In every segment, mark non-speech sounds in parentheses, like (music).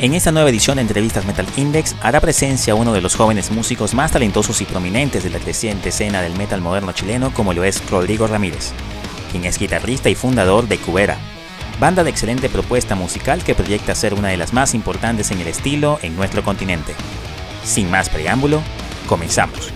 En esta nueva edición de Entrevistas Metal Index hará presencia uno de los jóvenes músicos más talentosos y prominentes de la creciente escena del metal moderno chileno como lo es Rodrigo Ramírez, quien es guitarrista y fundador de Cubera, banda de excelente propuesta musical que proyecta ser una de las más importantes en el estilo en nuestro continente. Sin más preámbulo, comenzamos.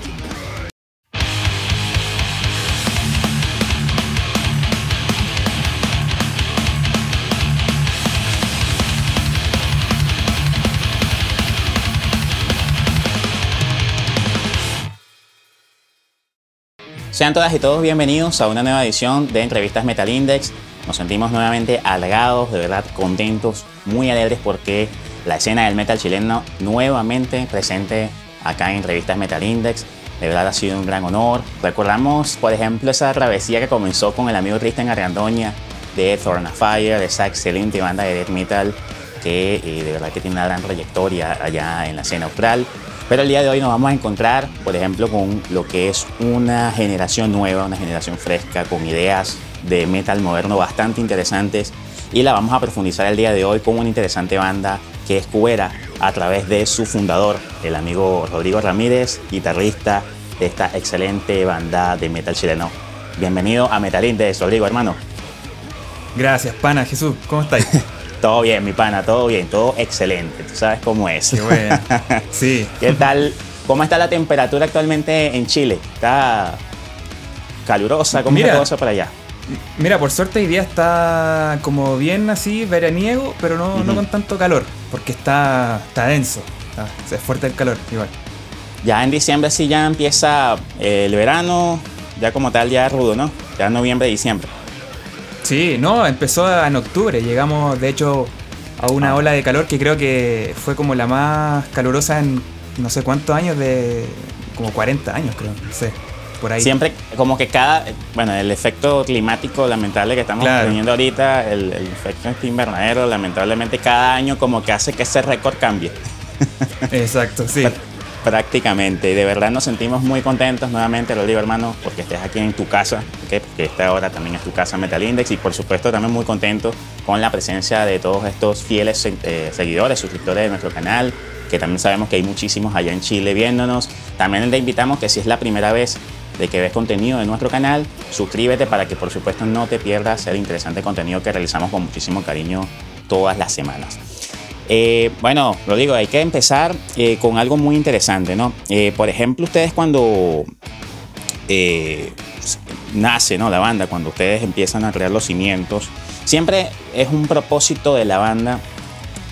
Sean todas y todos bienvenidos a una nueva edición de Entrevistas Metal Index. Nos sentimos nuevamente halagados, de verdad contentos, muy alegres porque la escena del metal chileno nuevamente presente acá en Entrevistas Metal Index. De verdad ha sido un gran honor. Recordamos, por ejemplo, esa travesía que comenzó con el amigo Tristan Argandoña de Thorn Fire, esa excelente banda de death metal que eh, de verdad que tiene una gran trayectoria allá en la escena austral. Pero el día de hoy nos vamos a encontrar, por ejemplo, con lo que es una generación nueva, una generación fresca, con ideas de metal moderno bastante interesantes. Y la vamos a profundizar el día de hoy con una interesante banda que es Cubera, a través de su fundador, el amigo Rodrigo Ramírez, guitarrista de esta excelente banda de metal chileno. Bienvenido a Metal Index, Rodrigo, hermano. Gracias, pana Jesús. ¿Cómo estáis? (laughs) Todo bien, mi pana, todo bien, todo excelente. Tú sabes cómo es. Qué bueno. (laughs) Sí. ¿Qué tal? ¿Cómo está la temperatura actualmente en Chile? ¿Está calurosa? ¿Cómo mira, está todo para allá? Mira, por suerte hoy día está como bien así, veraniego, pero no, no con tanto calor, porque está, está denso. es fuerte el calor, igual. Ya en diciembre sí ya empieza eh, el verano, ya como tal ya rudo, ¿no? Ya noviembre, diciembre. Sí, no, empezó en octubre. Llegamos, de hecho, a una ah. ola de calor que creo que fue como la más calurosa en no sé cuántos años, de como 40 años, creo. No sé, por ahí. Siempre, como que cada. Bueno, el efecto climático lamentable que estamos teniendo ahorita, el, el efecto este invernadero, lamentablemente cada año como que hace que ese récord cambie. Exacto, sí. Prácticamente, y de verdad nos sentimos muy contentos nuevamente, lo digo hermano, porque estés aquí en tu casa, porque esta hora también es tu casa Metal Index, y por supuesto también muy contento con la presencia de todos estos fieles eh, seguidores, suscriptores de nuestro canal, que también sabemos que hay muchísimos allá en Chile viéndonos. También te invitamos que si es la primera vez de que ves contenido de nuestro canal, suscríbete para que por supuesto no te pierdas el interesante contenido que realizamos con muchísimo cariño todas las semanas. Eh, bueno, lo digo, hay que empezar eh, con algo muy interesante, ¿no? Eh, por ejemplo, ustedes cuando nace ¿no? la banda, cuando ustedes empiezan a crear los cimientos, siempre es un propósito de la banda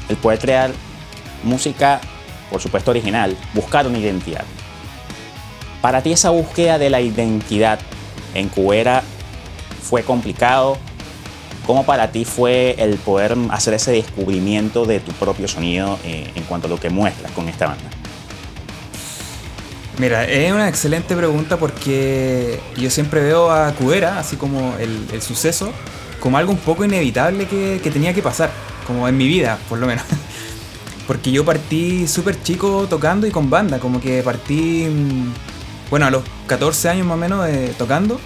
el poder crear música, por supuesto, original, buscar una identidad. Para ti esa búsqueda de la identidad en Cubera fue complicado, ¿Cómo para ti fue el poder hacer ese descubrimiento de tu propio sonido eh, en cuanto a lo que muestras con esta banda? Mira, es una excelente pregunta porque yo siempre veo a Cubera, así como el, suceso, como algo un poco inevitable que, tenía que pasar, como en mi vida, por lo menos. (laughs) Porque yo partí súper chico tocando y con banda, como que partí, mm, bueno, a los 14 años más o menos eh, tocando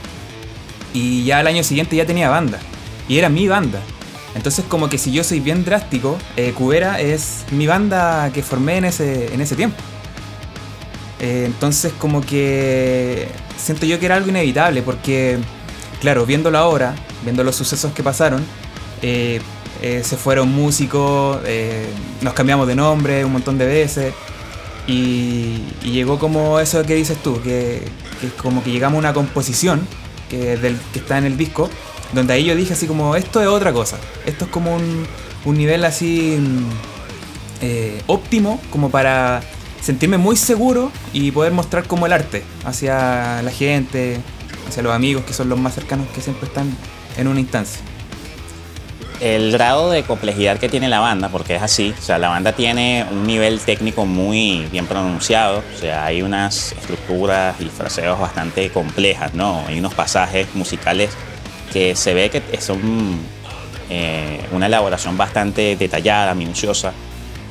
y ya al año siguiente ya tenía banda y era mi banda. Entonces como que si yo soy bien drástico, eh, Cubera es mi banda que formé en ese, en ese tiempo. Eh, entonces como que siento yo que era algo inevitable porque, claro, viéndolo ahora, viendo los sucesos que pasaron, eh, se fueron músicos, nos cambiamos de nombre un montón de veces y, llegó como eso que dices tú, que, que, como que llegamos a una composición que, del, que está en el disco donde ahí yo dije así como, esto es otra cosa. Esto es como un, un nivel así mm, eh, óptimo como para sentirme muy seguro y poder mostrar como el arte hacia la gente, hacia los amigos que son los más cercanos que siempre están en una instancia. El grado de complejidad que tiene la banda, porque es así, o sea, la banda tiene un nivel técnico muy bien pronunciado, o sea, hay unas estructuras y fraseos bastante complejas, ¿no? Hay unos pasajes musicales que se ve que son eh, una elaboración bastante detallada, minuciosa.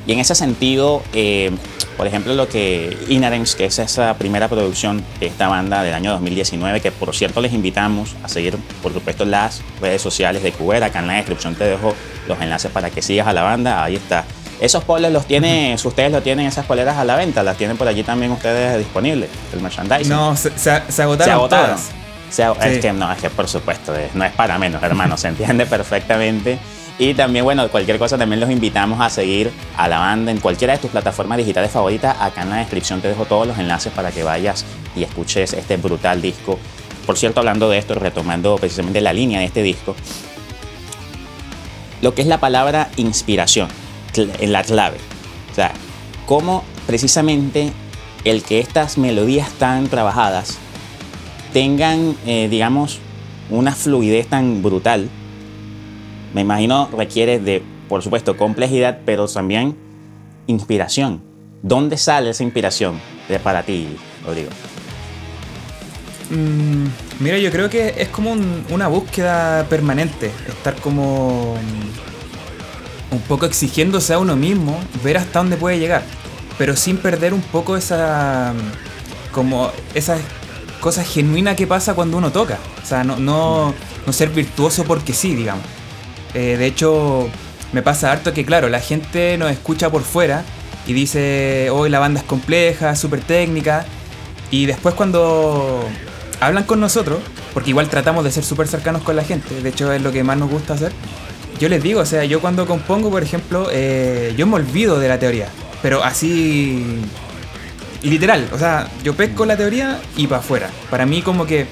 Y en ese sentido, eh, por ejemplo, lo que Inherence, que es esa primera producción de esta banda del año 2019, que por cierto les invitamos a seguir, por supuesto, las redes sociales de Cubera. Acá en la descripción te dejo los enlaces para que sigas a la banda. Ahí está Esos polos los tienen, ustedes lo tienen, esas poleras a la venta, las tienen por allí también ustedes disponibles, el merchandising. No, se, se, agotaron. Se agotaron. Es que no, es que por supuesto, no es para menos, hermano, se entiende (laughs) perfectamente. Y también, bueno, cualquier cosa también los invitamos a seguir a la banda en cualquiera de tus plataformas digitales favoritas. Acá en la descripción te dejo todos los enlaces para que vayas y escuches este brutal disco. Por cierto, hablando de esto, retomando precisamente la línea de este disco, lo que es la palabra inspiración, en la clave. O sea, cómo precisamente el que estas melodías tan trabajadas tengan, eh, digamos, una fluidez tan brutal me imagino requiere de, por supuesto, complejidad, pero también inspiración. ¿Dónde sale esa inspiración de, para ti, Rodrigo? Mm, mira, yo creo que es como una búsqueda permanente, estar como mm, un poco exigiéndose a uno mismo, ver hasta dónde puede llegar, pero sin perder un poco esa mm, como esa cosa genuina que pasa cuando uno toca, o sea, no, no, no ser virtuoso porque sí, digamos. Eh, de hecho, me pasa harto que, claro, la gente nos escucha por fuera y dice, hoy la banda es compleja, súper técnica. Y después cuando hablan con nosotros, porque igual tratamos de ser súper cercanos con la gente, de hecho es lo que más nos gusta hacer, yo les digo, o sea, yo cuando compongo, por ejemplo, eh, yo me olvido de la teoría, pero así literal, o sea, yo pesco la teoría y para afuera. Para mí como que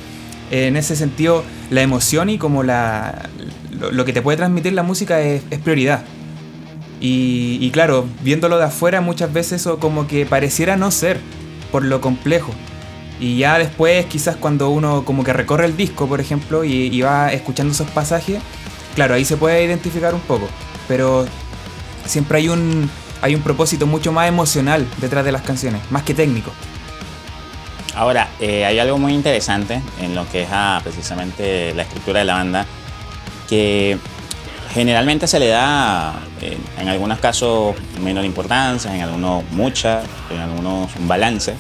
en ese sentido la emoción y como la, lo, que te puede transmitir la música es, prioridad. Y, claro, viéndolo de afuera muchas veces eso como que pareciera no ser por lo complejo. Y ya después quizás cuando uno como que recorre el disco, por ejemplo, y, va escuchando esos pasajes, claro, ahí se puede identificar un poco. Pero siempre hay un, hay un propósito mucho más emocional detrás de las canciones, más que técnico. Ahora, eh, hay algo muy interesante en lo que es ah, precisamente la estructura de la banda que generalmente se le da en algunos casos menor importancia, en algunos mucha, en algunos un balance,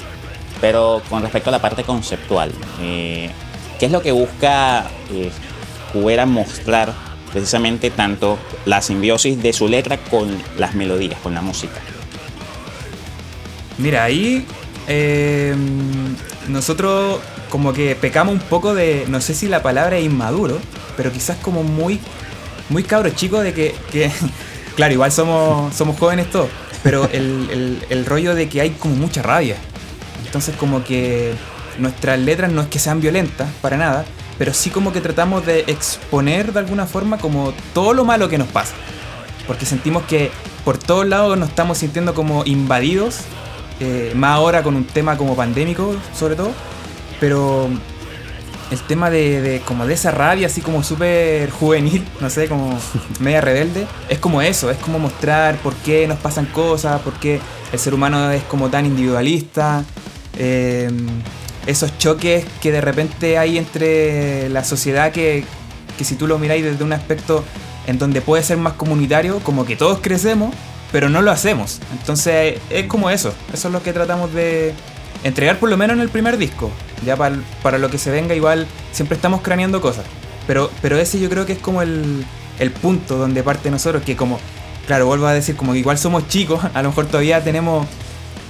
pero con respecto a la parte conceptual, eh, ¿qué es lo que busca eh, mostrar precisamente tanto la simbiosis de su letra con las melodías, con la música? Mira, ahí em, nosotros como que pecamos un poco de, no sé si la palabra es inmaduro, pero quizás como muy, muy cabro chico de que, (laughs) claro, igual somos, somos jóvenes todos, pero el, rollo de que hay como mucha rabia. Entonces como que nuestras letras no es que sean violentas, para nada, pero sí como que tratamos de exponer de alguna forma como todo lo malo que nos pasa. Porque sentimos que por todos lados nos estamos sintiendo como invadidos, eh, más ahora con un tema como pandémico sobre todo, pero el tema de, como de esa rabia así como súper juvenil, (laughs) no sé, como media rebelde, es como eso, es como mostrar por qué nos pasan cosas, por qué el ser humano es como tan individualista, em, esos choques que de repente hay entre la sociedad que, que si tú lo miráis desde un aspecto en donde puede ser más comunitario, como que todos crecemos, pero no lo hacemos. Entonces es como eso, eso es lo que tratamos de entregar por lo menos en el primer disco. Ya para, lo que se venga igual siempre estamos craneando cosas. Pero, pero ese yo creo que es como el, punto donde parte nosotros, que como, claro, vuelvo a decir, como que igual somos chicos, (laughs) a lo mejor todavía tenemos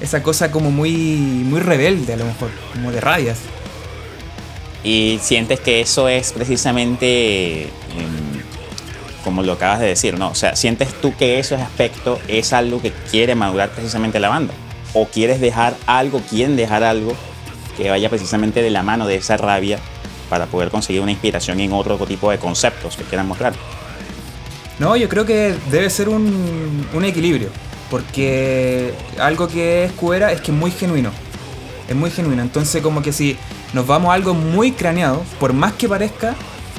esa cosa como muy, muy rebelde, a lo mejor, como de rabias. Y sientes que eso es precisamente, em, como lo acabas de decir, ¿no? O sea, sientes tú que ese aspecto es algo que quiere madurar precisamente la banda. O quieres dejar algo, quieren dejar algo que vaya precisamente de la mano de esa rabia para poder conseguir una inspiración en otro tipo de conceptos que quieran mostrar. No, yo creo que debe ser un, equilibrio, porque algo que es Cuera es que es muy genuino, es muy genuino, entonces como que si nos vamos a algo muy craneado, por más que parezca,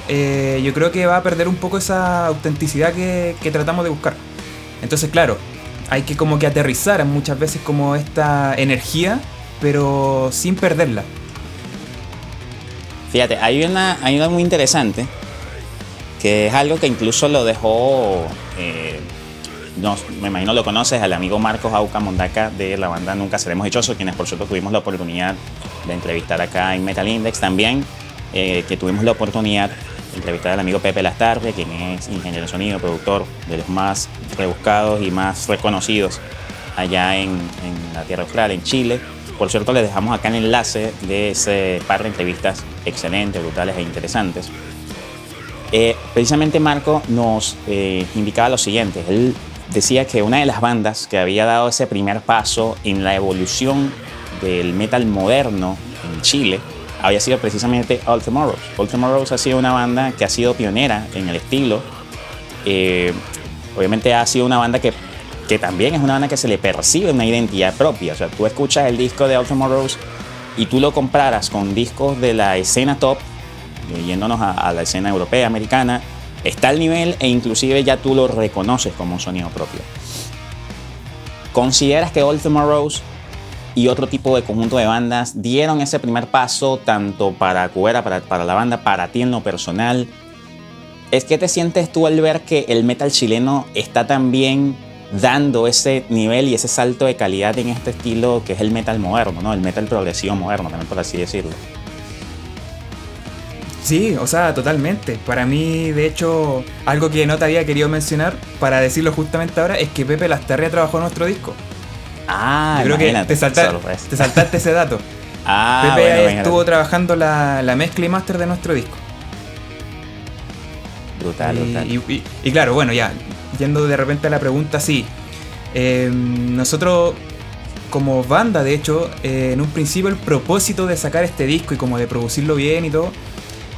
eh, yo creo que va a perder un poco esa autenticidad que, que tratamos de buscar. Entonces, claro, hay que como que aterrizar muchas veces como esta energía pero sin perderla. Fíjate, hay una, hay una muy interesante, que es algo que incluso lo dejó, eh, me imagino lo conoces, al amigo Marcos Auca Mondaca de la banda Nunca Seremos Dichosos, quienes por cierto tuvimos la oportunidad de entrevistar acá en Metal Index también, eh, que tuvimos la oportunidad entrevistar al amigo Pepe Lastarre, quien es ingeniero de sonido, productor de los más rebuscados y más reconocidos allá en, la Tierra Austral, en Chile. Por cierto, les dejamos acá el enlace de ese par de entrevistas excelentes, brutales e interesantes. Eh, precisamente Marco nos eh, indicaba lo siguiente. Decía que una de las bandas que había dado ese primer paso en la evolución del metal moderno en Chile había sido precisamente All Tomorrows. All Tomorrows ha sido una banda que ha sido pionera en el estilo. Eh, obviamente ha sido una banda que, que también es una banda que se le percibe una identidad propia. O sea, tú escuchas el disco de All Tomorrows y tú lo comparas con discos de la escena top, yéndonos a, a la escena europea, americana, está al nivel e inclusive ya tú lo reconoces como un sonido propio. ¿Consideras que All Tomorrows y otro tipo de conjunto de bandas dieron ese primer paso tanto para Cubera, para, para la banda, para ti en lo personal? ¿Es que te sientes tú al ver que el metal chileno está también dando ese nivel y ese salto de calidad en este estilo que es el metal moderno, ¿no? El metal progresivo moderno, también por así decirlo. Sí, o sea, totalmente. Para mí, de hecho, algo que no te había querido mencionar, para decirlo justamente ahora, es que Pepe Lastarria trabajó en nuestro disco. Ah, Yo creo que te, salta- sorpresa. te saltaste ese dato. (laughs) Ah, Pepe bueno, estuvo trabajando la, la mezcla y máster de nuestro disco. Brutal, y, brutal. y- y- y claro, bueno, ya, yendo de repente a la pregunta, sí. Eh, nosotros, como banda, de hecho, eh, en un principio el propósito de sacar este disco y como de producirlo bien y todo,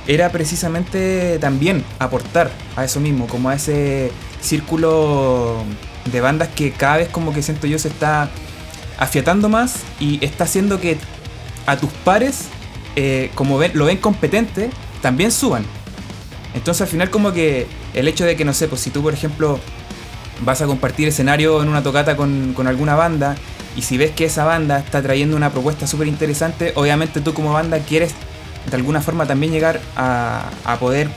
era precisamente también aportar a eso mismo, como a ese círculo de bandas que cada vez como que siento yo se está afiatando más y está haciendo que a tus pares, eh, como lo ven competente, también suban. Entonces al final como que el hecho de que, no sé, pues si tú por ejemplo vas a compartir escenario en una tocata con, con alguna banda y si ves que esa banda está trayendo una propuesta súper interesante, obviamente tú como banda quieres de alguna forma también llegar a, a poder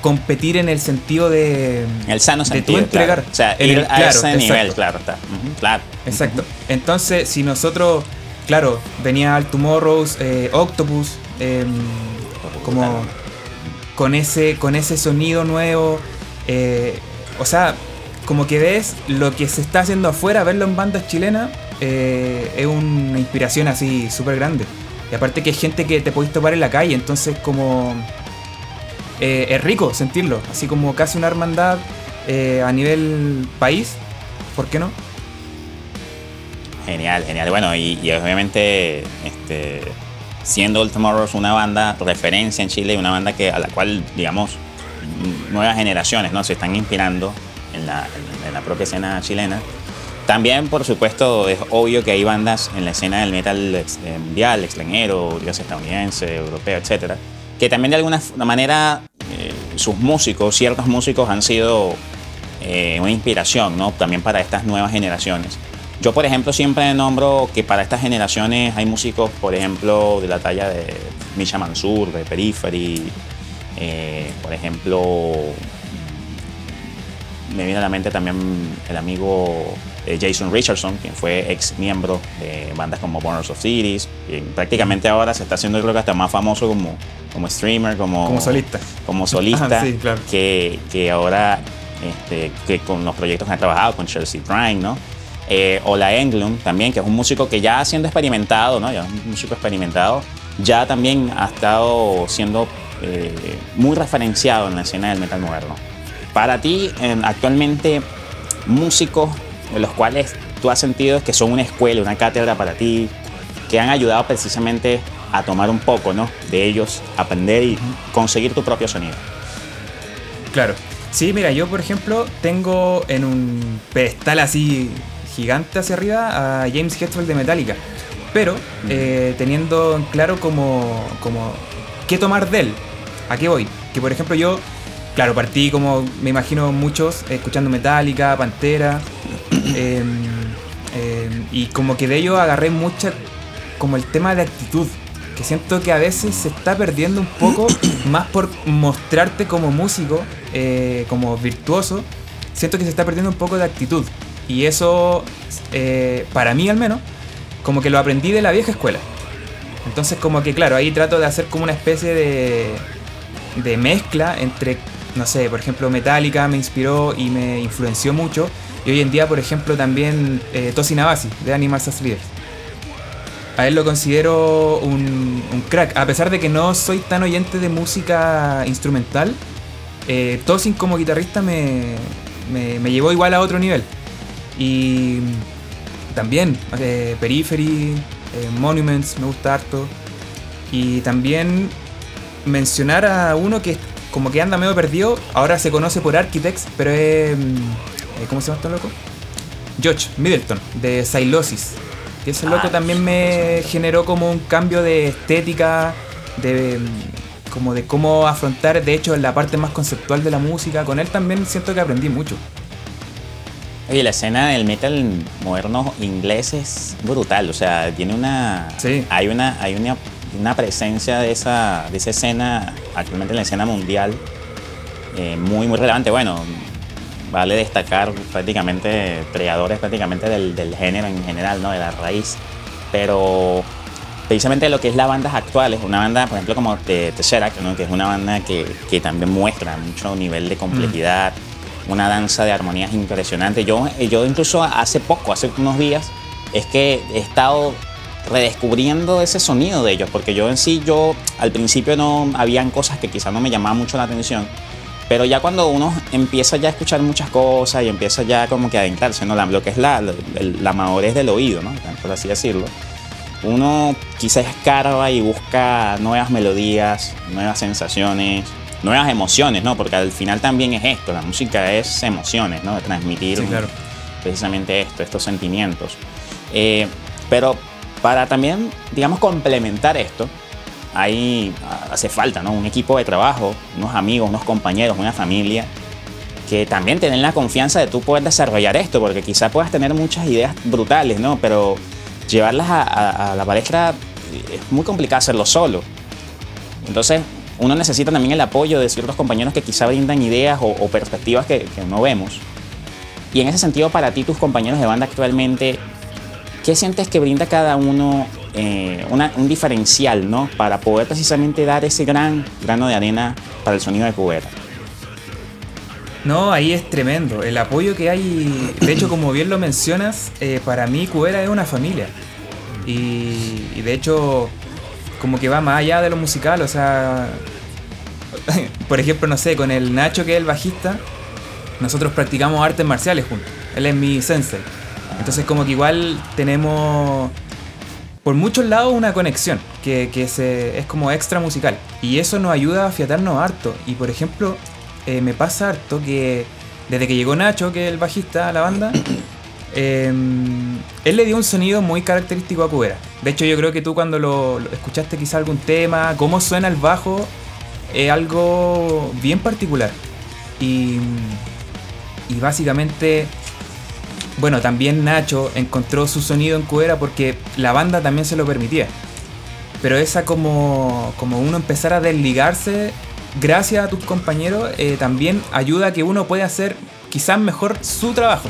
competir en el sentido de... El sano de tú sentido. entregar. claro. O sea, ir el- a claro, ese nivel, exacto. claro, está. Claro. Exacto. Entonces, si nosotros, claro, venía al Tomorrows, eh, Octopus, em, como con ese, con ese sonido nuevo, eh, o sea, como que ves lo que se está haciendo afuera, verlo en bandas chilenas, eh, es una inspiración así súper grande. Y aparte que es gente que te podéis topar en la calle, entonces como... eh, es rico sentirlo, así como casi una hermandad eh, a nivel país, ¿por qué no? Genial, genial. Bueno, y, obviamente, este, siendo Old Tomorrows una banda referencia en Chile una banda que, a la cual, digamos, nuevas generaciones ¿no? se están inspirando en la, en la propia escena chilena. También, por supuesto, es obvio que hay bandas en la escena del metal eh, mundial, extranjero, estadounidense, europeo, etcétera, que también de alguna manera eh, sus músicos, ciertos músicos han sido eh, una inspiración, ¿no? También para estas nuevas generaciones. Yo, por ejemplo, siempre nombro que para estas generaciones hay músicos, por ejemplo, de la talla de Misha Mansur, de Periphery, por ejemplo, me viene a la mente también el amigo Jason Richardson, quien fue ex miembro de bandas como Burners of Cities, y prácticamente ahora se está haciendo creo que hasta más famoso como, como streamer, como, Como solista. como (laughs) solista, Ah, sí, claro. que, que ahora este, que con los proyectos que ha trabajado, con Chelsea Prime, ¿no? Eh, o la Englund también, que es un músico que ya siendo experimentado, ¿no? Ya es un músico experimentado, ya también ha estado siendo eh, muy referenciado en la escena del metal moderno. Para ti, en- actualmente, músicos los cuales tú has sentido que son una escuela, una cátedra para ti, que han ayudado precisamente a tomar un poco, ¿no? De ellos, aprender y conseguir tu propio sonido. Claro. Sí, mira, yo por ejemplo tengo en un pedestal así gigante hacia arriba a James Hetfield de Metallica. Pero eh, teniendo en claro como, como qué tomar de él. ¿A qué voy? Que por ejemplo yo, claro, partí como me imagino muchos escuchando Metallica, Pantera. (coughs) em, em, y como que de ello agarré mucha como el tema de actitud. Que siento que a veces se está perdiendo un poco (coughs) más por mostrarte como músico, eh, como virtuoso. Siento que se está perdiendo un poco de actitud. Y eso, eh, para mí al menos, como que lo aprendí de la vieja escuela. Entonces como que claro, ahí trato de hacer como una especie de, de mezcla entre, no sé, por ejemplo, Metallica me inspiró y me influenció mucho. Y hoy en día, por ejemplo, también eh, Tosin de Animals as Leaders. A él lo considero un, crack. A pesar de que no soy tan oyente de música instrumental, eh, Tosin como guitarrista me, me, llevó igual a otro nivel. Y también eh, Periphery, eh, Monuments me gusta harto. Y también mencionar a uno que como que anda medio perdido, ahora se conoce por Architects, pero es... Mm, eh, ¿Cómo se llama este loco? George Middleton, de Silosis. Que ese loco ah, también me generó como un cambio de estética, de mm, como de cómo afrontar, de hecho, la parte más conceptual de la música. Con él también siento que aprendí mucho. Oye, la escena del metal moderno inglés es brutal, o sea, tiene una... Sí. Hay una, hay una, una presencia de esa, de esa escena, actualmente en la escena mundial, eh, muy, muy relevante. Bueno, vale destacar prácticamente creadores prácticamente del, del, género en general, ¿no? De la raíz. Pero precisamente lo que es la banda actual, es una banda, por ejemplo, como de Tesseract, ¿no? que es una banda que, que, también muestra mucho nivel de complejidad, mm. una danza de armonías impresionante. Yo, yo incluso hace poco, hace unos días, es que he estado redescubriendo ese sonido de ellos, porque yo en sí, yo al principio no, habían cosas que quizás no me llamaban mucho la atención, pero ya cuando uno empieza ya a escuchar muchas cosas y empieza ya como que a adentrarse, ¿no? lo que es la, la, madurez del oído, ¿no? por así decirlo, uno quizás escarba y busca nuevas melodías, nuevas sensaciones, nuevas emociones, ¿no? Porque al final también es esto, la música es emociones, ¿no? Transmitir precisamente esto, estos sentimientos. Eh, pero para también, digamos, complementar esto, ahí hace falta, ¿no? Un equipo de trabajo, unos amigos, unos compañeros, una familia que también tienen la confianza de tú poder desarrollar esto, porque quizás puedas tener muchas ideas brutales, ¿no? Pero llevarlas a, la palestra es muy complicado hacerlo solo. Entonces, uno necesita también el apoyo de ciertos compañeros que quizá brindan ideas o, perspectivas que, no vemos. Y en ese sentido, para ti, tus compañeros de banda actualmente, ¿qué sientes que brinda cada uno eh, un diferencial, ¿no? Para poder precisamente dar ese gran grano de arena para el sonido de Cubera. No, ahí es tremendo. El apoyo que hay, de hecho, como bien lo mencionas, eh, para mí Cubera es una familia. Y, de hecho, como que va más allá de lo musical, o sea, (laughs) por ejemplo, no sé, con el Nacho, que es el bajista, nosotros practicamos artes marciales juntos. Él es mi sensei. Entonces, como que igual tenemos por muchos lados una conexión que, que se, es como extra musical. Y eso nos ayuda a afiatarnos harto. Y por ejemplo, eh, me pasa harto que desde que llegó Nacho, que es el bajista a la banda, (coughs) em, él le dio un sonido muy característico a Cubera. De hecho, yo creo que tú cuando lo, escuchaste quizá algún tema, cómo suena el bajo, es algo bien particular. Y, y básicamente, bueno, también Nacho encontró su sonido en Cubera porque la banda también se lo permitía. Pero esa como, como uno empezar a desligarse gracias a tus compañeros, eh, también ayuda a que uno pueda hacer quizás mejor su trabajo,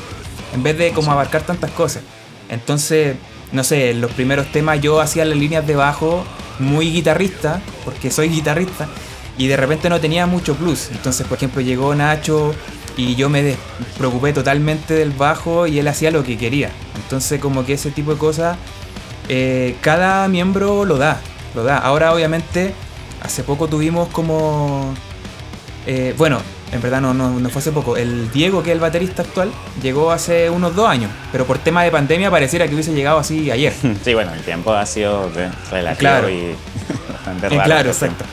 en vez de como abarcar tantas cosas. Entonces, no sé, en los primeros temas yo hacía las líneas de bajo muy guitarrista, porque soy guitarrista, y de repente no tenía mucho plus. Entonces, por ejemplo, llegó Nacho y yo me preocupé totalmente del bajo y él hacía lo que quería. Entonces, como que ese tipo de cosas, eh, cada miembro lo da, lo da. Ahora, obviamente, hace poco tuvimos como... Eh, bueno, en verdad no, no, fue hace poco. El Diego, que es el baterista actual, llegó hace unos dos años, pero por tema de pandemia pareciera que hubiese llegado así ayer. (laughs) Sí, bueno, el tiempo ha sido relativo claro. y (laughs) bastante eh, raro. Claro, exacto.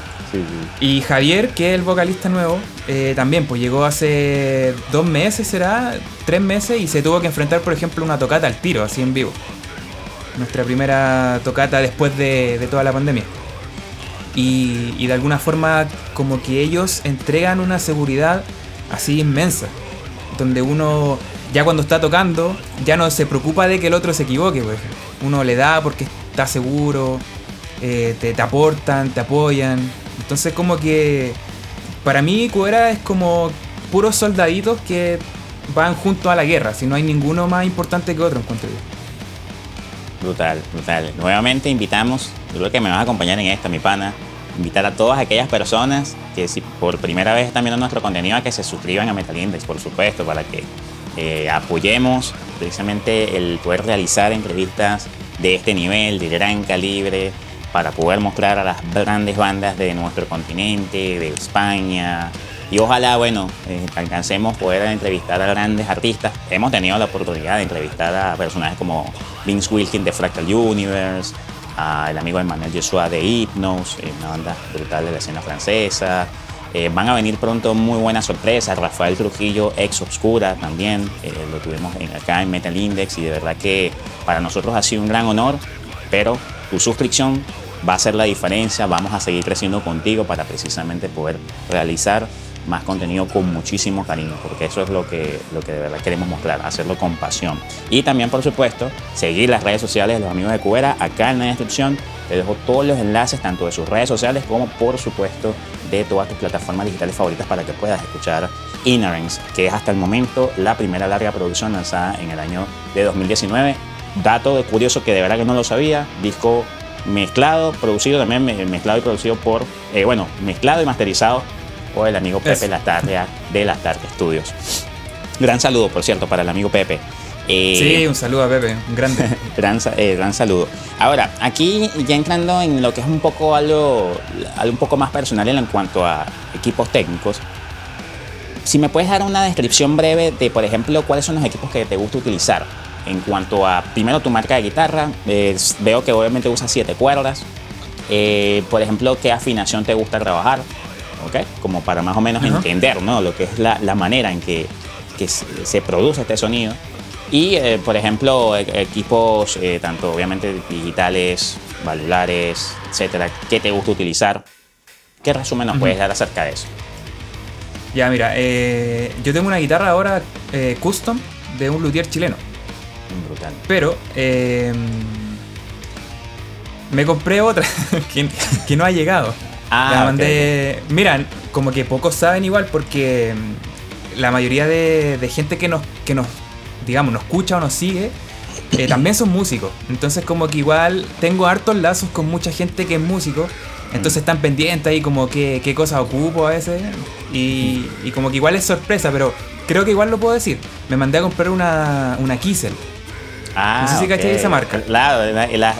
Y Javier, que es el vocalista nuevo, eh, también pues llegó hace dos meses, será, tres meses, y se tuvo que enfrentar, por ejemplo, una tocata al tiro, así en vivo. Nuestra primera tocata después de, toda la pandemia y, de alguna forma como que ellos entregan una seguridad así inmensa, donde uno ya cuando está tocando ya no se preocupa de que el otro se equivoque, pues. uno le da porque está seguro, eh, te, aportan, te apoyan, entonces como que para mí Cuera es como puros soldaditos que van juntos a la guerra, si no hay ninguno más importante que otro, encuentro yo. Brutal, brutal. Nuevamente invitamos, yo creo que me vas a acompañar en esta, mi pana, invitar a todas aquellas personas que si por primera vez están viendo nuestro contenido a que se suscriban a Metal Index, por supuesto, para que eh, apoyemos precisamente el poder realizar entrevistas de este nivel, de gran calibre, para poder mostrar a las grandes bandas de nuestro continente, de España. Y ojalá, bueno, eh, alcancemos poder entrevistar a grandes artistas. Hemos tenido la oportunidad de entrevistar a personajes como Vince Wilkins de Fractal Universe, al amigo Emmanuel Joshua de Hypnos, eh, una banda brutal de la escena francesa. Eh, van a venir pronto muy buenas sorpresas. Rafael Trujillo, ex Obscura también, eh, lo tuvimos en, acá en Metal Index y de verdad que para nosotros ha sido un gran honor, pero tu suscripción va a ser la diferencia. Vamos a seguir creciendo contigo para precisamente poder realizar más contenido con muchísimo cariño, porque eso es lo que, lo que de verdad queremos mostrar, hacerlo con pasión. Y también, por supuesto, seguir las redes sociales de los amigos de Cubera. Acá en la descripción te dejo todos los enlaces, tanto de sus redes sociales como, por supuesto, de todas tus plataformas digitales favoritas para que puedas escuchar Inherence, que es hasta el momento la primera larga producción lanzada en el año de 2019. Dato de curioso que de verdad que no lo sabía, disco mezclado, producido también, mezclado y producido por, eh, bueno, mezclado y masterizado o el amigo Pepe Lastarria de Lastarria Studios. Gran saludo, por cierto, para el amigo Pepe. Eh, sí, un saludo a Pepe, un grande. (laughs) gran, eh, gran saludo. Ahora, aquí ya entrando en lo que es un poco algo, algo un poco más personal en cuanto a equipos técnicos, si me puedes dar una descripción breve de, por ejemplo, cuáles son los equipos que te gusta utilizar en cuanto a, primero, tu marca de guitarra. veo que obviamente usas siete cuerdas. Eh, por ejemplo, qué afinación te gusta trabajar. Como para más o menos entender, ¿no? Lo que es la, manera en que, se, produce este sonido. Y, eh, por ejemplo, e, equipos eh, tanto obviamente digitales, valvulares, etcétera, ¿qué te gusta utilizar? ¿Qué resumen nos puedes dar acerca de eso? Ya, mira, eh, yo tengo una guitarra ahora custom de un luthier chileno. Brutal. Pero em, me compré otra (laughs) que, no ha llegado. Ah, Mira, como que pocos saben igual porque mm, la mayoría de, gente que nos, que nos, digamos, nos escucha o nos sigue, eh, (coughs) también son músicos. Entonces como que igual tengo hartos lazos con mucha gente que es músico. Entonces están pendientes ahí como qué, qué cosas ocupo a veces. Y, como que igual es sorpresa, pero creo que igual lo puedo decir. Me mandé a comprar una, una Kiesel. Ah, no sé si esa marca. Claro,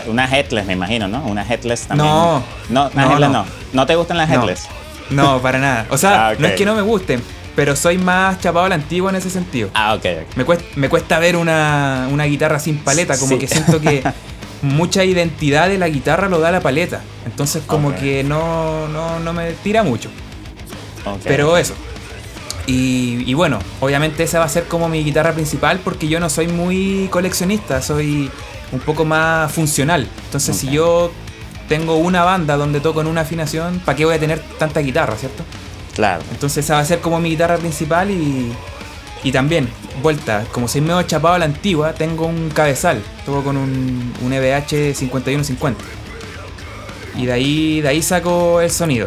una Headless me imagino, ¿no? Una Headless también. No, no, no, no. no. te gustan las Headless? No, para nada. O sea, (laughs) ah, no es que no me gusten, pero soy más chapado a la antigua en ese sentido. Ah, ok. Me, cuesta, me cuesta ver una, guitarra sin paleta, como que siento que (laughs) mucha identidad de la guitarra lo da la paleta. Entonces como que no, no, no me tira mucho. Pero eso, y, bueno, obviamente esa va a ser como mi guitarra principal porque yo no soy muy coleccionista, soy un poco más funcional. Entonces si yo tengo una banda donde toco en una afinación, ¿para qué voy a tener tanta guitarra, cierto? Claro. Entonces esa va a ser como mi guitarra principal y, y también, vuelta, como soy medio chapado a la antigua, tengo un cabezal, toco con un, un EVH 5150. Y de ahí, de ahí saco el sonido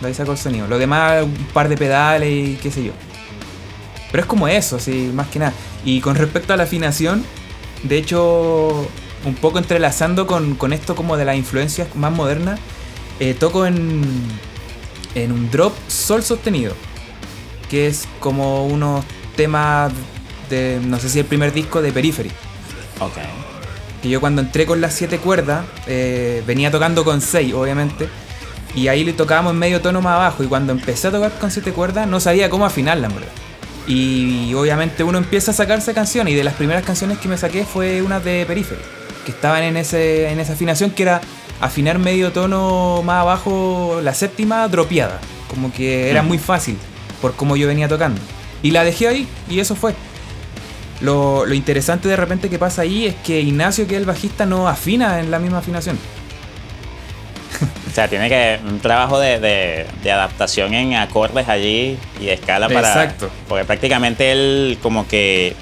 de ahí saco el sonido. Lo demás, un par de pedales y qué sé yo. Pero es como eso, así, más que nada. Y con respecto a la afinación, de hecho, un poco entrelazando con, esto como de las influencias más modernas, eh, toco en, en un drop sol sostenido, que es como unos temas de, no sé si el primer disco de Periphery. Ok. Que yo cuando entré con las siete cuerdas, eh, venía tocando con seis, obviamente y ahí le tocábamos en medio tono más abajo. Y cuando empecé a tocar con siete cuerdas, no sabía cómo afinarla, en verdad. Y obviamente uno empieza a sacarse canciones. Y de las primeras canciones que me saqué fue una de Periphery. Que estaban en, ese, en esa afinación que era afinar medio tono más abajo, la séptima dropeada. Como que era muy fácil por cómo yo venía tocando. Y la dejé ahí y eso fue. Lo, lo interesante de repente que pasa ahí es que Ignacio, que es el bajista, no afina en la misma afinación. O sea, tiene que un trabajo de, adaptación en acordes allí y de escala para. Exacto. Porque prácticamente él, como que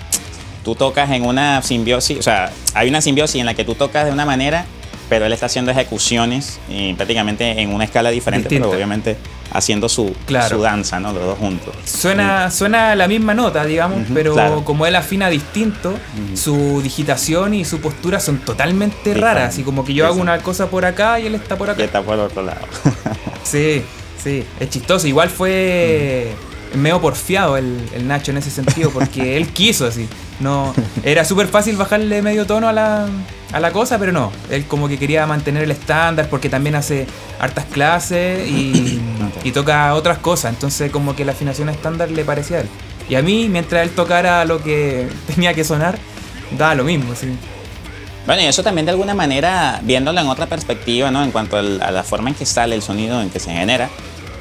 tú tocas en una simbiosis, o sea, hay una simbiosis en la que tú tocas de una manera, pero él está haciendo ejecuciones y prácticamente en una escala diferente, pero obviamente haciendo su, Claro. su danza, ¿no? Los dos juntos. Suena, suena la misma nota, digamos, pero claro. como él afina distinto, su digitación y su postura son totalmente raras. Así como que yo Sí, hago sí. una cosa por acá y él está por Y acá. está por otro lado. (laughs) Sí, sí, es chistoso. Igual fue medio porfiado el, el Nacho en ese sentido, porque él quiso así. No, era súper fácil bajarle medio tono a la, a la cosa, pero no. Él como que quería mantener el estándar porque también hace hartas clases y, (clears throat) Ok. y toca otras cosas. Entonces como que la afinación estándar le parecía a él. Y a mí, mientras él tocara lo que (laughs) tenía que sonar, daba lo mismo. Sí. Bueno, y eso también de alguna manera, viéndolo en otra perspectiva, ¿no? En cuanto a la forma en que sale el sonido, en que se genera,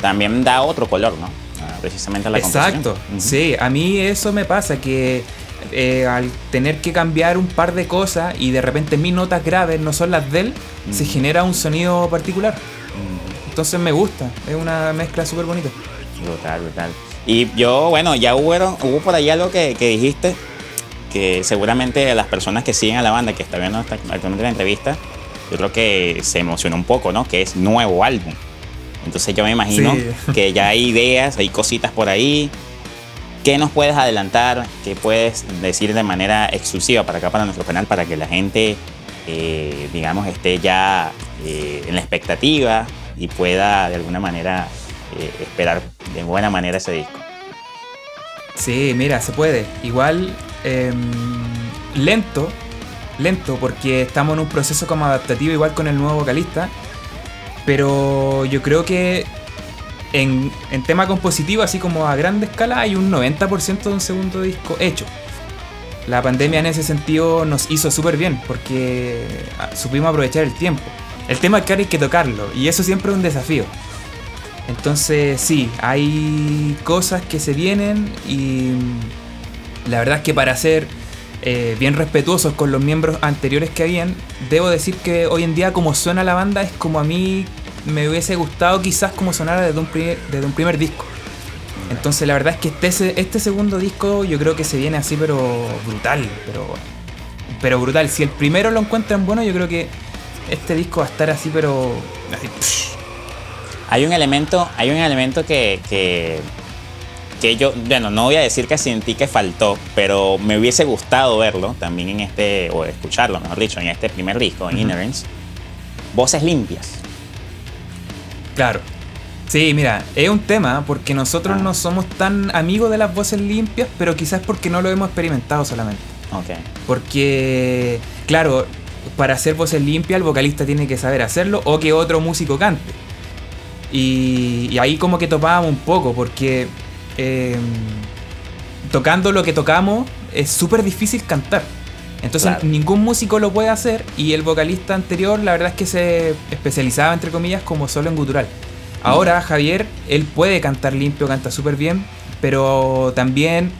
también da otro color, ¿no? Ah, Precisamente a la Exacto, sí, a mí eso me pasa, que eh, al tener que cambiar un par de cosas y de repente mis notas graves no son las de él, se Ujú. genera un sonido particular. Ujú. Entonces me gusta, es una mezcla súper bonita. Brutal, brutal. Y yo, bueno, ya hubo, hubo por ahí algo que, que dijiste, que seguramente las personas que siguen a la banda, que está viendo esta- actualmente la entrevista, yo creo que se emocionó un poco, ¿no? Que es nuevo álbum. Entonces yo me imagino Sí. que ya hay ideas, hay cositas por ahí. ¿Qué nos puedes adelantar? ¿Qué puedes decir de manera exclusiva para acá, para nuestro canal, para que la gente, eh, digamos, esté ya eh, en la expectativa y pueda de alguna manera eh, esperar de buena manera ese disco? Sí, mira, se puede. Igual em, lento, lento, porque estamos en un proceso como adaptativo igual con el nuevo vocalista. Pero yo creo que en, tema compositivo, así como a grande escala, hay un 90% de un segundo disco hecho. La pandemia en ese sentido nos hizo súper bien porque ah, supimos aprovechar el tiempo. El tema es que ahora hay que tocarlo y eso siempre es un desafío. Entonces sí, hay cosas que se vienen y la verdad es que para ser eh, bien respetuosos con los miembros anteriores que habían, debo decir que hoy en día como suena la banda es como a mí me hubiese gustado quizás como sonara desde un primer, desde un primer disco. Entonces la verdad es que este, este segundo disco yo creo que se viene así pero brutal, pero, pero brutal. Si el primero lo encuentran bueno, yo creo que este disco va a estar así pero... Así, psh, Hay un elemento, hay un elemento que, que, que yo, bueno, no voy a decir que sentí que faltó, pero me hubiese gustado verlo también en este, o escucharlo, mejor dicho, en este primer disco, en. Inherence. Voces limpias. Claro. Sí, mira, es un tema porque nosotros Ah. no somos tan amigos de las voces limpias, pero quizás porque no lo hemos experimentado solamente. Ok. Porque, claro, para hacer voces limpias el vocalista tiene que saber hacerlo o que otro músico cante. Y, y ahí como que topábamos un poco porque eh, tocando lo que tocamos es súper difícil cantar. Entonces Claro. ningún músico lo puede hacer y el vocalista anterior la verdad es que se especializaba entre comillas como solo en gutural. Ahora Javier, él puede cantar limpio, canta súper bien, pero también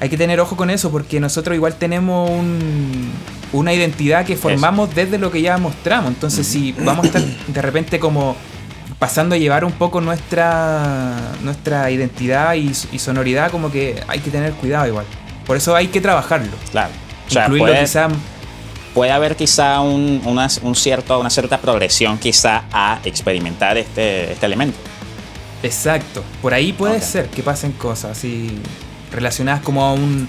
hay que tener ojo con eso porque nosotros igual tenemos un- una identidad que formamos desde lo que ya mostramos. Entonces si vamos a estar de repente como pasando a llevar un poco nuestra, nuestra identidad y, y sonoridad, como que hay que tener cuidado igual. Por eso hay que trabajarlo. Claro. O sea, Incluirlo puede, quizá puede haber quizá un, una, un cierto, una cierta progresión quizá a experimentar este, este elemento. Exacto. Por ahí puede ser que pasen cosas así relacionadas como a un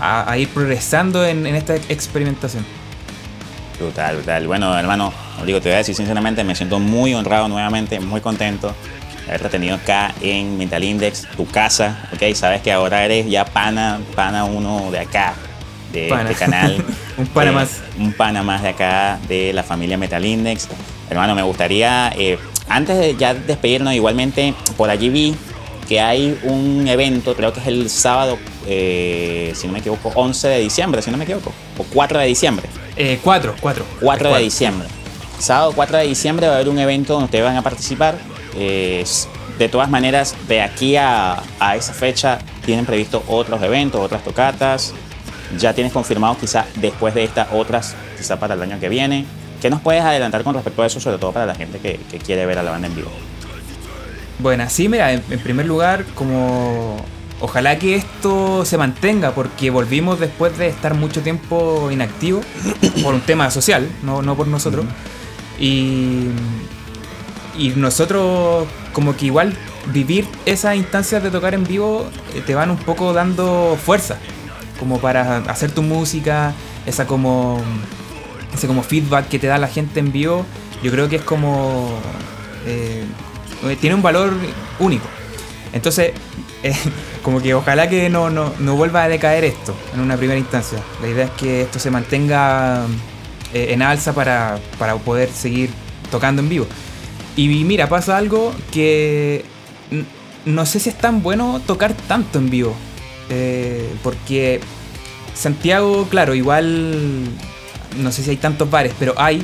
a, a ir progresando en, en esta experimentación. Brutal, brutal. Bueno, hermano, digo, te voy a decir sinceramente, me siento muy honrado nuevamente, muy contento de haberte tenido acá en Mental Index, tu casa, ¿ok? Sabes que ahora eres ya pana, pana uno de acá, de Pana. este canal. (laughs) Un pana Eh, más. Un pana más de acá, de la familia Metal Index. Hermano, me gustaría, eh, antes de ya despedirnos, igualmente, por allí vi que hay un evento, creo que es el sábado, eh, si no me equivoco, 11 de diciembre, si no me equivoco, o 4 de diciembre. Eh, cuatro, cuatro. 4 de diciembre. Sábado 4 de diciembre va a haber un evento donde ustedes van a participar. Eh, de todas maneras, de aquí a, a esa fecha tienen previsto otros eventos, otras tocatas. Ya tienes confirmado quizá después de estas otras, quizá para el año que viene. ¿Qué nos puedes adelantar con respecto a eso, sobre todo para la gente que, que quiere ver a la banda en vivo? Bueno, sí, mira, en, en primer lugar, como ojalá que esto se mantenga, porque volvimos después de estar mucho tiempo inactivo (coughs) por un tema social, no, no por nosotros. Y, y nosotros como que igual vivir esas instancias de tocar en vivo eh, te van un poco dando fuerza, como para hacer tu música, esa como ese como feedback que te da la gente en vivo, yo creo que es como eh, tiene un valor único. Entonces, (laughs) eh, como que ojalá que no, no, no, vuelva a decaer esto en una primera instancia. La idea es que esto se mantenga en alza para, para poder seguir tocando en vivo. Y mira, pasa algo que no sé si es tan bueno tocar tanto en vivo. Eh, porque Santiago, claro, igual no sé si hay tantos bares, pero hay.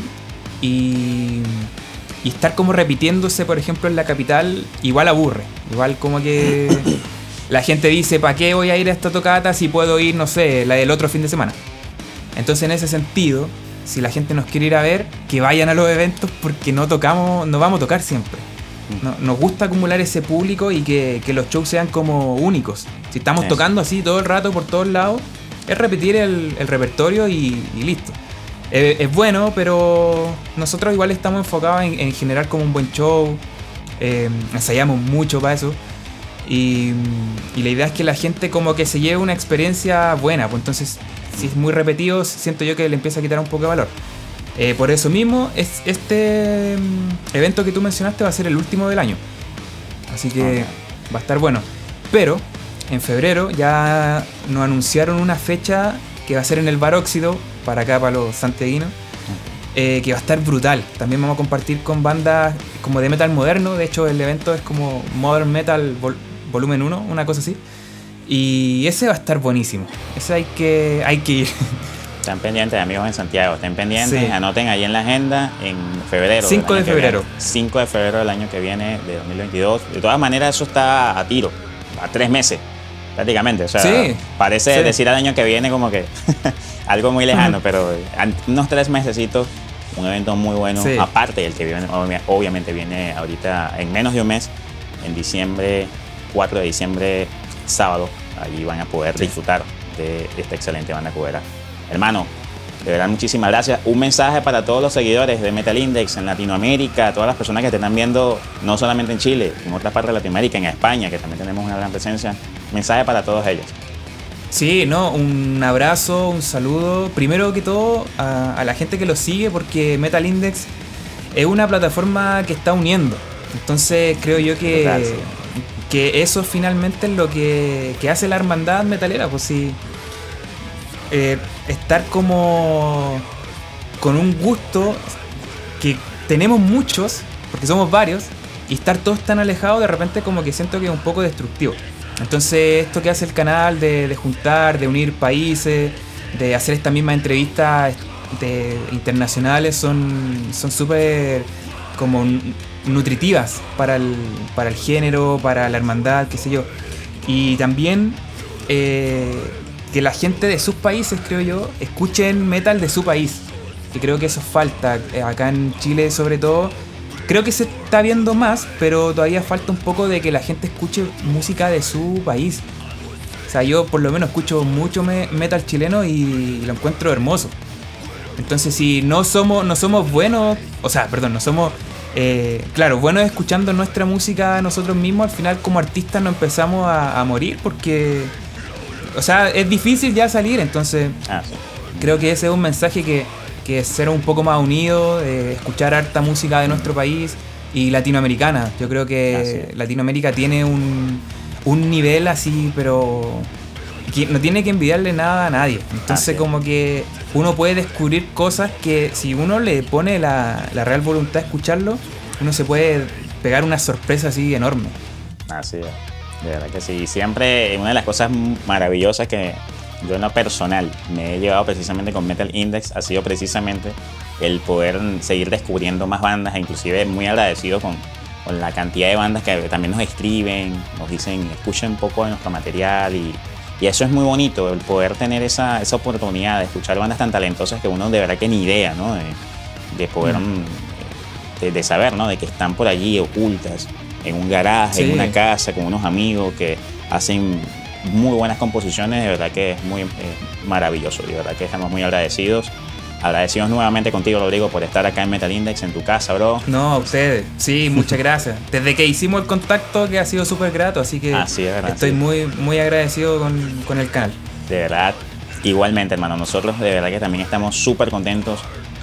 Y, y estar como repitiéndose, por ejemplo, en la capital, igual aburre. Igual como que (coughs) la gente dice, ¿para qué voy a ir a esta tocata si puedo ir, no sé, la del otro fin de semana? Entonces, en ese sentido, si la gente nos quiere ir a ver, que vayan a los eventos porque no tocamos, no vamos a tocar siempre. Mm. nos gusta acumular ese público y que, los shows sean como únicos. Si estamos tocando así todo el rato por todos lados, es repetir el, repertorio y, listo. Es, bueno, pero nosotros igual estamos enfocados en, generar como un buen show. Em, ensayamos mucho para eso. Y, y, la idea es que la gente como que se lleve una experiencia buena. Pues entonces si es muy repetido, siento yo que le empieza a quitar un poco de valor. Eh, por eso mismo, es, este mm, evento que tú mencionaste va a ser el último del año. Así que va a estar bueno. Pero en febrero ya nos anunciaron una fecha que va a ser en el Baróxido, para acá, para los santiaguinos, eh, que va a estar brutal. También vamos a compartir con bandas como de metal moderno. De hecho, el evento es como Modern Metal Volumen 1, una cosa así. Y ese va a estar buenísimo. Ese hay que, hay que ir. (laughs) Están pendientes, amigos en Santiago. Estén pendientes, anoten ahí en la agenda en febrero. 5 de febrero. 5 de febrero del año que viene, de 2022. De todas maneras, eso está a tiro, a tres meses, prácticamente. O sea, parece decir al año que viene como que (laughs) algo muy lejano, pero unos tres mesecitos, un evento muy bueno. Aparte del que viene, obviamente viene ahorita en menos de un mes, en diciembre, 4 de diciembre, sábado allí van a poder disfrutar de esta excelente banda cubera. Hermano, de verdad, muchísimas gracias. Un mensaje para todos los seguidores de Metal Index en Latinoamérica, todas las personas que te están viendo, no solamente en Chile, en otras partes de Latinoamérica, en España, que también tenemos una gran presencia. Mensaje para todos ellos. Sí, no, un abrazo, un saludo. Primero que todo a, la gente que lo sigue, porque Metal Index es una plataforma que está uniendo. Entonces creo yo que que eso finalmente es lo que, hace la hermandad metalera, pues sí. Eh, estar como con un gusto que tenemos muchos, porque somos varios, y estar todos tan alejados de repente como que siento que es un poco destructivo. Entonces esto que hace el canal de, juntar, de unir países, de hacer estas mismas entrevistas internacionales son súper como nutritivas para el, para el género, para la hermandad, qué sé yo. Y también eh, que la gente de sus países, creo yo, escuchen metal de su país. Que creo que eso falta. Eh, acá en Chile sobre todo. Creo que se está viendo más, pero todavía falta un poco de que la gente escuche música de su país. O sea, yo por lo menos escucho mucho metal chileno y lo encuentro hermoso. Entonces, si no somos, no somos buenos, o sea, perdón, no somos eh, claro, bueno, escuchando nuestra música nosotros mismos, al final como artistas nos empezamos a, morir porque, o sea, es difícil ya salir, entonces ah, creo que ese es un mensaje que, que ser un poco más unido, escuchar harta música de nuestro país y latinoamericana. Yo creo que ah, Latinoamérica tiene un, un nivel así, pero que no tiene que envidiarle nada a nadie. Entonces como que uno puede descubrir cosas que si uno le pone la, real voluntad de escucharlo, uno se puede pegar una sorpresa así enorme. Así es, de verdad que sí. Siempre una de las cosas maravillosas que yo en lo personal me he llevado precisamente con Metal Index ha sido precisamente el poder seguir descubriendo más bandas e inclusive muy agradecido con, con la cantidad de bandas que también nos escriben, nos dicen escuchen un poco de nuestro material y y eso es muy bonito, el poder tener esa, esa oportunidad de escuchar bandas tan talentosas que uno de verdad que ni idea, ¿no? De, poder, mm, de, saber, ¿no? De que están por allí ocultas, en un garaje, en una casa, con unos amigos que hacen muy buenas composiciones, de verdad que es muy maravilloso, de verdad que estamos muy agradecidos. Agradecidos nuevamente contigo, Rodrigo, por estar acá en Metal Index, en tu casa, bro. No, a ustedes. Sí, muchas gracias. (laughs) Desde que hicimos el contacto, que ha sido súper grato, así que Así es, verdad, estoy sí. muy, muy agradecido con, con el canal. De verdad, igualmente, hermano. Nosotros de verdad que también estamos súper contentos,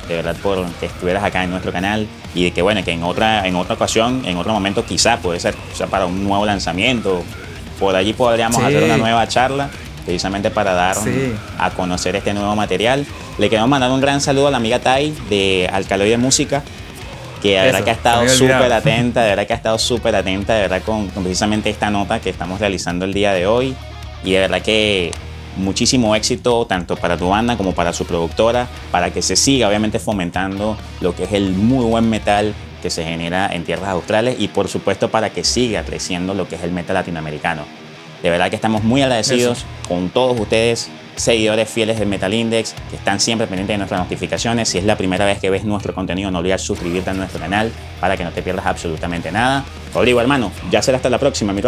de verdad, por que estuvieras acá en nuestro canal y de que, bueno, que en otra, en otra ocasión, en otro momento, quizá puede ser, o sea, para un nuevo lanzamiento, por allí podríamos Sí. hacer una nueva charla, precisamente para dar Sí. a conocer este nuevo material. Le queremos mandar un gran saludo a la amiga Tai de Alcaloide Música, que de verdad que ha estado súper atenta, de verdad que ha estado súper atenta, de verdad con, con precisamente esta nota que estamos realizando el día de hoy. Y de verdad que muchísimo éxito tanto para tu banda como para su productora, para que se siga obviamente fomentando lo que es el muy buen metal que se genera en tierras australes y por supuesto para que siga creciendo lo que es el metal latinoamericano. De verdad que estamos muy agradecidos con todos ustedes, seguidores fieles del Metal Index, que están siempre pendientes de nuestras notificaciones. Si es la primera vez que ves nuestro contenido, no olvides suscribirte a nuestro canal para que no te pierdas absolutamente nada. Rodrigo, hermano, ya será hasta la próxima, mi.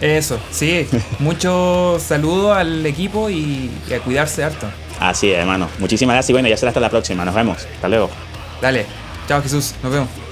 Eso, sí. (laughs) Mucho saludo al equipo y, y a cuidarse harto. Así es, hermano. Muchísimas gracias y bueno, ya será hasta la próxima. Nos vemos. Hasta luego. Dale. Chao Jesús. Nos vemos.